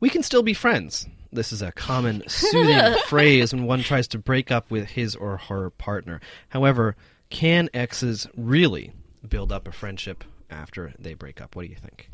we can still be friends. This is a common soothing phrase when one tries to break up with his or her partner. However, can exes really build up a friendship after they break up? What do you think?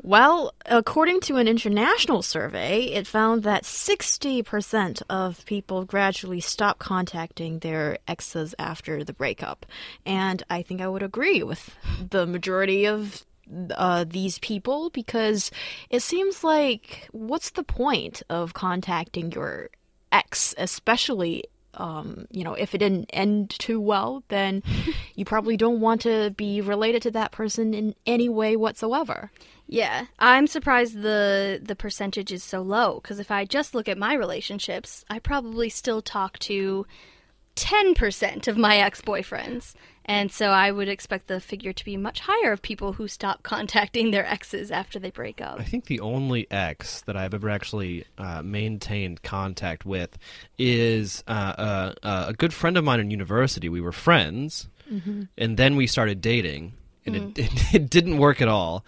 Well, according to an international survey, it found that 60% of people gradually stop contacting their exes after the breakup. And I think I would agree with the majority of uh, these people because it seems like what's the point of contacting your ex, especially um, you know, if it didn't end too well, then you probably don't want to be related to that person in any way whatsoever. Yeah, I'm surprised the the percentage is so low because if I just look at my relationships, I probably still talk to 10% of my ex-boyfriends. And so I would expect the figure to be much higher of people who stop contacting their exes after they break up. I think the only ex that I've ever actually uh, maintained contact with is uh, uh, uh a good friend of mine in university. We were friends, mm-hmm. and then we started dating, and mm. it, it, it, didn't work at all.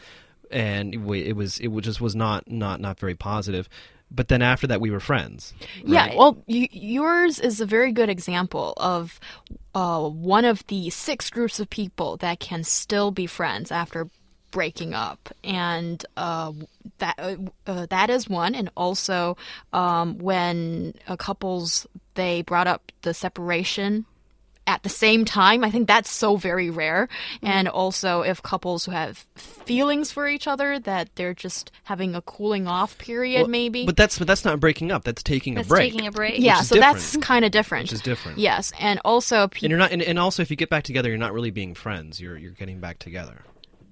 And it, it was it just was not not not very positive but then after that we were friends. Right? Yeah, well, yours is a very good example of uh, one of the six groups of people that can still be friends after breaking up, and uh, that uh, uh that is one. And also, um, when a couples they brought up the separation at the same time. I think that's so very rare. Mm-hmm. And also, if couples who have feelings for each other, that they're just having a cooling off period, well, maybe. But that's but that's not breaking up. That's taking that's a break. Taking a break. Yeah, so different. that's kind of different. Which is different. Yes, and also, pe- and you're not, and, and also, if you get back together, you're not really being friends. You're you're getting back together.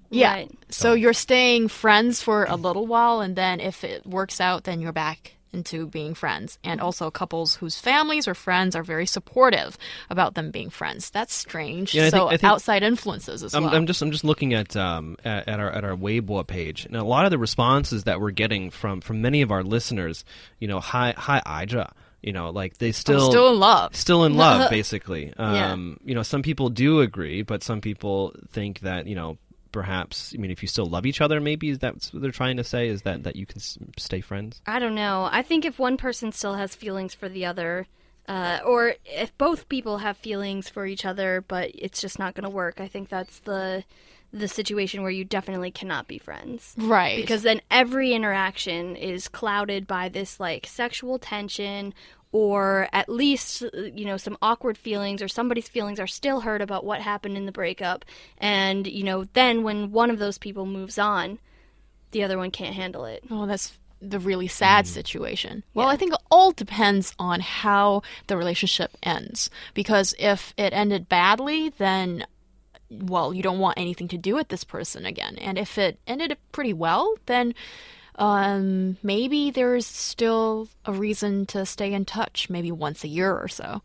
Yeah. Right. So. so you're staying friends for a little while, and then if it works out, then you're back into being friends, and also couples whose families or friends are very supportive about them being friends. That's strange. Yeah, so I think, outside influences as I'm, well. I'm just I'm just looking at um at, at, our at our Weibo page, and a lot of the responses that we're getting from from many of our listeners, you know, hi hi Ija you know like they still still in love still in love basically um, yeah. you know some people do agree but some people think that you know perhaps i mean if you still love each other maybe is that's what they're trying to say is that that you can stay friends? I don't know. I think if one person still has feelings for the other uh, or if both people have feelings for each other but it's just not going to work i think that's the the situation where you definitely cannot be friends right because then every interaction is clouded by this like sexual tension or at least you know some awkward feelings or somebody's feelings are still hurt about what happened in the breakup and you know then when one of those people moves on the other one can't handle it oh that's the really sad mm. situation. Well, yeah. I think it all depends on how the relationship ends. Because if it ended badly, then, well, you don't want anything to do with this person again. And if it ended up pretty well, then um, maybe there's still a reason to stay in touch, maybe once a year or so.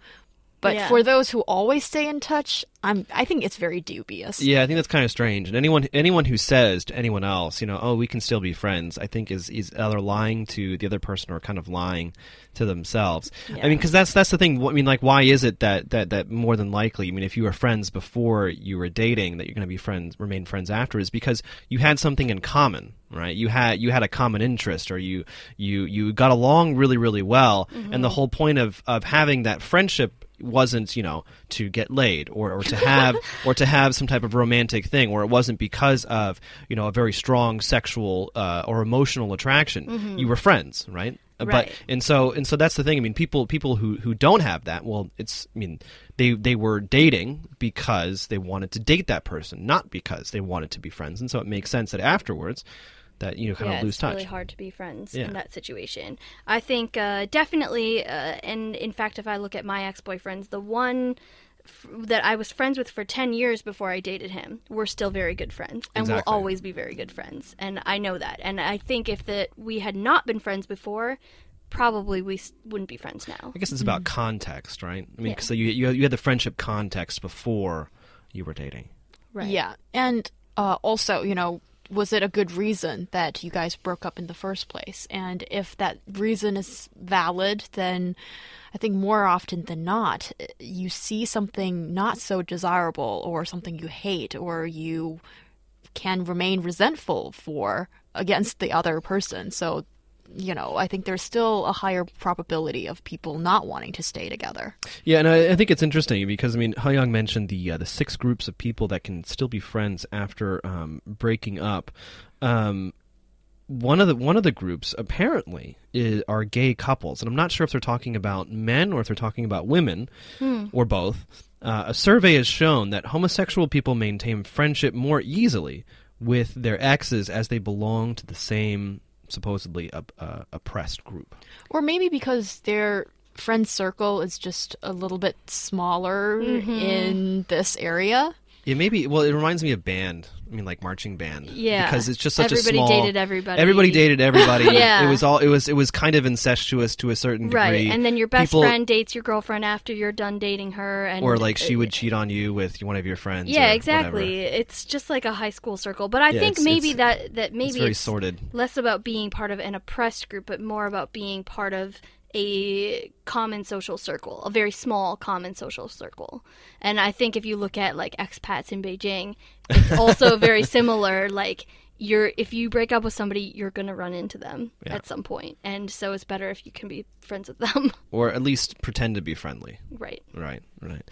But yeah. for those who always stay in touch, I'm I think it's very dubious. Yeah, I think that's kind of strange. And anyone anyone who says to anyone else, you know, oh, we can still be friends, I think is is either lying to the other person or kind of lying to themselves. Yeah. I mean, because that's that's the thing. I mean, like, why is it that that that more than likely? I mean, if you were friends before you were dating, that you're going to be friends, remain friends after, is because you had something in common right you had you had a common interest or you you you got along really really well mm-hmm. and the whole point of of having that friendship wasn't you know to get laid or, or to have or to have some type of romantic thing or it wasn't because of you know a very strong sexual uh, or emotional attraction mm-hmm. you were friends right? Right. but and so and so that's the thing i mean people people who who don't have that well it's i mean they they were dating because they wanted to date that person not because they wanted to be friends and so it makes sense that afterwards that you know kind yeah, of lose it's touch. Really hard to be friends yeah. in that situation. I think uh, definitely, uh, and in fact, if I look at my ex boyfriends, the one that I was friends with for ten years before I dated him, we're still very good friends, and exactly. will always be very good friends. And I know that. And I think if that we had not been friends before. Probably we wouldn't be friends now. I guess it's about mm-hmm. context, right? I mean, yeah. so you, you you had the friendship context before you were dating, right? Yeah, and uh, also, you know, was it a good reason that you guys broke up in the first place? And if that reason is valid, then I think more often than not, you see something not so desirable or something you hate or you can remain resentful for against the other person. So you know, I think there's still a higher probability of people not wanting to stay together. Yeah, and I, I think it's interesting because I mean, Young mentioned the uh, the six groups of people that can still be friends after um, breaking up. Um, one of the one of the groups apparently is, are gay couples, and I'm not sure if they're talking about men or if they're talking about women hmm. or both. Uh, a survey has shown that homosexual people maintain friendship more easily with their exes as they belong to the same supposedly a, uh, oppressed group. Or maybe because their friend circle is just a little bit smaller mm-hmm. in this area. Yeah, maybe. Well, it reminds me of band. I mean, like marching band. Yeah, because it's just such everybody a small. Everybody dated everybody. Everybody dated everybody. yeah, it was all. It was. It was kind of incestuous to a certain degree. Right, and then your best People, friend dates your girlfriend after you're done dating her, and or like she uh, would cheat on you with one of your friends. Yeah, exactly. Whatever. It's just like a high school circle. But I yeah, think it's, maybe it's, that that maybe it's very it's sorted. Less about being part of an oppressed group, but more about being part of a common social circle, a very small common social circle. And I think if you look at like expats in Beijing, it's also very similar. Like you're if you break up with somebody, you're gonna run into them yeah. at some point, and so it's better if you can be friends with them, or at least pretend to be friendly. Right. Right. Right.